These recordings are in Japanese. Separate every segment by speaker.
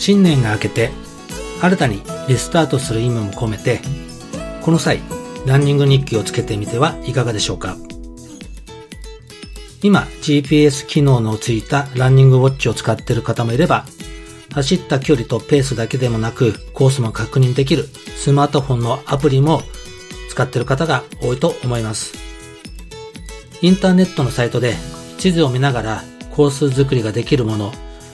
Speaker 1: 新年が明けて新たにリスタートする意味も込めてこの際ランニング日記をつけてみてはいかがでしょうか？今 GPS 機能のついたランニングウォッチを使っている方もいれば走った距離とペースだけでもなくコースも確認できるスマートフォンのアプリも使っている方が多いと思います。インターネットのサイトで地図を見ながらコース作りができるもの、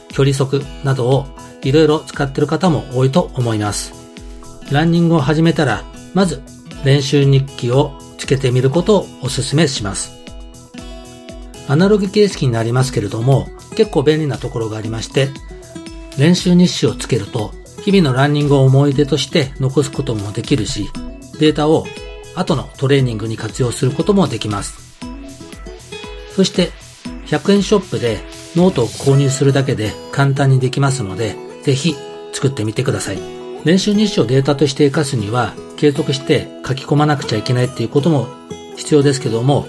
Speaker 1: 距離測などをいろいろ使っている方も多いと思います。ランニングを始めたら、まず練習日記をつけてみることをお勧めします。アナログ形式になりますけれども、結構便利なところがありまして、練習日誌をつけると、日々のランニングを思い出として残すこともできるし、データを後のトレーニングに活用することもできます。そして、100円ショップでノートを購入するだけで簡単にできますので、ぜひ作ってみてください。練習日誌をデータとして活かすには、継続して書き込まなくちゃいけないっていうことも必要ですけども、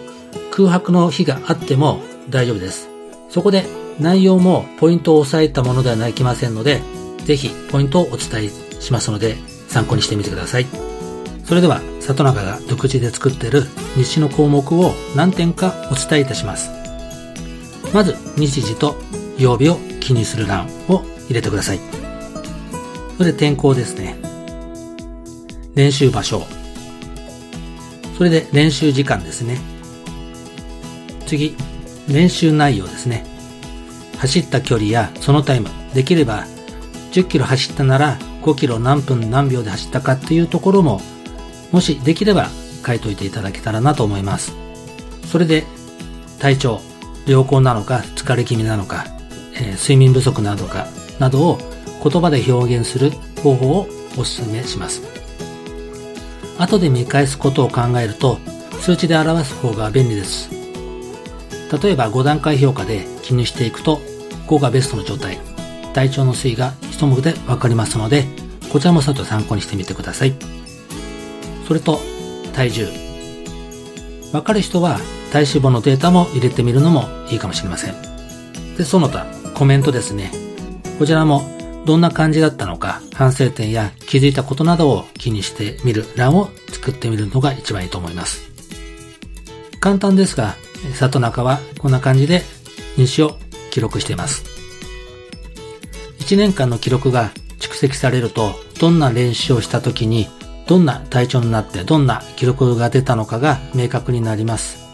Speaker 1: 空白の日があっても大丈夫です。そこで内容もポイントを押さえたものではないきませんので、ぜひポイントをお伝えしますので、参考にしてみてください。それでは、里中が独自で作っている日誌の項目を何点かお伝えいたします。まず、日時と曜日を気にする欄を入れてください。それで天候ですね。練習場所。それで練習時間ですね。次、練習内容ですね。走った距離やそのタイム、できれば10キロ走ったなら5キロ何分何秒で走ったかっていうところも、もしできれば書いといていただけたらなと思います。それで、体調、良好なのか疲れ気味なのか、えー、睡眠不足なのかなどを言葉で表現する方法をお勧めします。後で見返すことを考えると数値で表す方が便利です。例えば5段階評価で記入していくと5がベストの状態、体調の推移が一目でわかりますので、こちらもちょっと参考にしてみてください。それと、体重。わかる人は体脂肪のデータも入れてみるのもいいかもしれません。で、その他、コメントですね。こちらもどんな感じだったのか、反省点や気づいたことなどを気にしてみる欄を作ってみるのが一番いいと思います。簡単ですが、里中はこんな感じで日誌を記録しています。1年間の記録が蓄積されると、どんな練習をした時に、どんな体調になってどんな記録が出たのかが明確になります。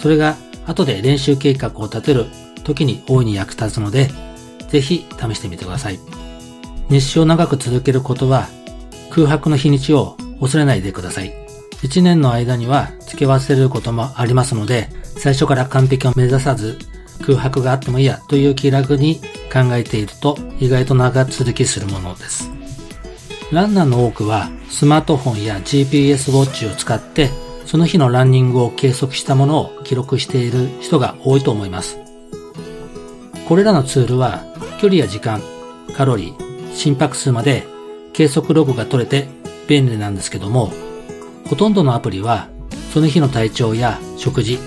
Speaker 1: それが後で練習計画を立てる時に大いに役立つので、ぜひ試してみてください。日誌を長く続けることは、空白の日にちを恐れないでください。1年の間には付け忘れることもありますので、最初から完璧を目指さず、空白があってもいいやという気楽に考えていると意外と長続きするものです。ランナーの多くはスマートフォンや GPS ウォッチを使ってその日のランニングを計測したものを記録している人が多いと思います。これらのツールは距離や時間、カロリー、心拍数まで計測ログが取れて便利なんですけども、ほとんどのアプリはその日の体調や食事、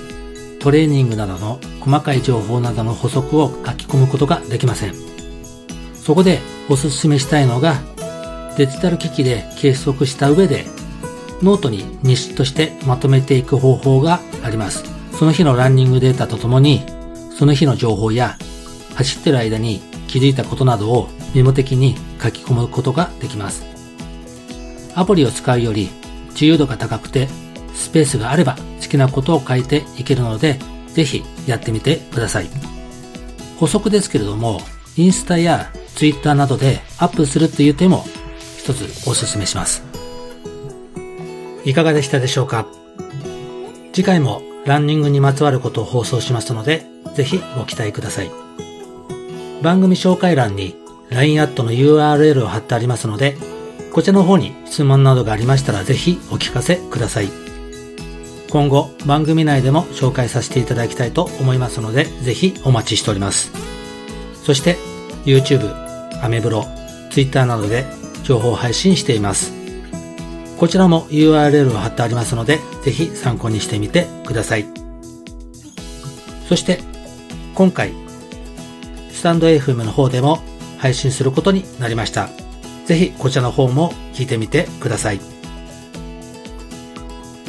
Speaker 1: トレーニングなどの細かい情報などの補足を書き込むことができません。そこでお勧めしたいのがデジタル機器で計測した上でノートに日誌としてまとめていく方法があります。その日のランニングデータとともにその日の情報や走ってる間に気づいたことなどをメモ的に書き込むことができます。アプリを使うより自由度が高くてスペースがあれば好きなことを書いていけるのでぜひやってみてください。補足ですけれどもインスタやツイッターなどでアップするという手も一つお勧めします。いかがでしたでしょうか？次回もランニングにまつわることを放送しますので、ぜひご期待ください。番組紹介欄に LINE アットの URL を貼ってありますので、こちらの方に質問などがありましたらぜひお聞かせください。今後番組内でも紹介させていただきたいと思いますので、ぜひお待ちしております。そして YouTube、アメブロ、Twitter などで情報配信しています。こちらも URL を貼ってありますので、ぜひ参考にしてみてください。そして、今回、スタンド FM の方でも配信することになりました。ぜひこちらの方も聞いてみてください。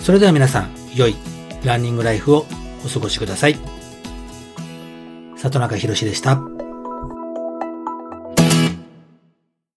Speaker 1: それでは皆さん、良いランニングライフをお過ごしください。里中博でした。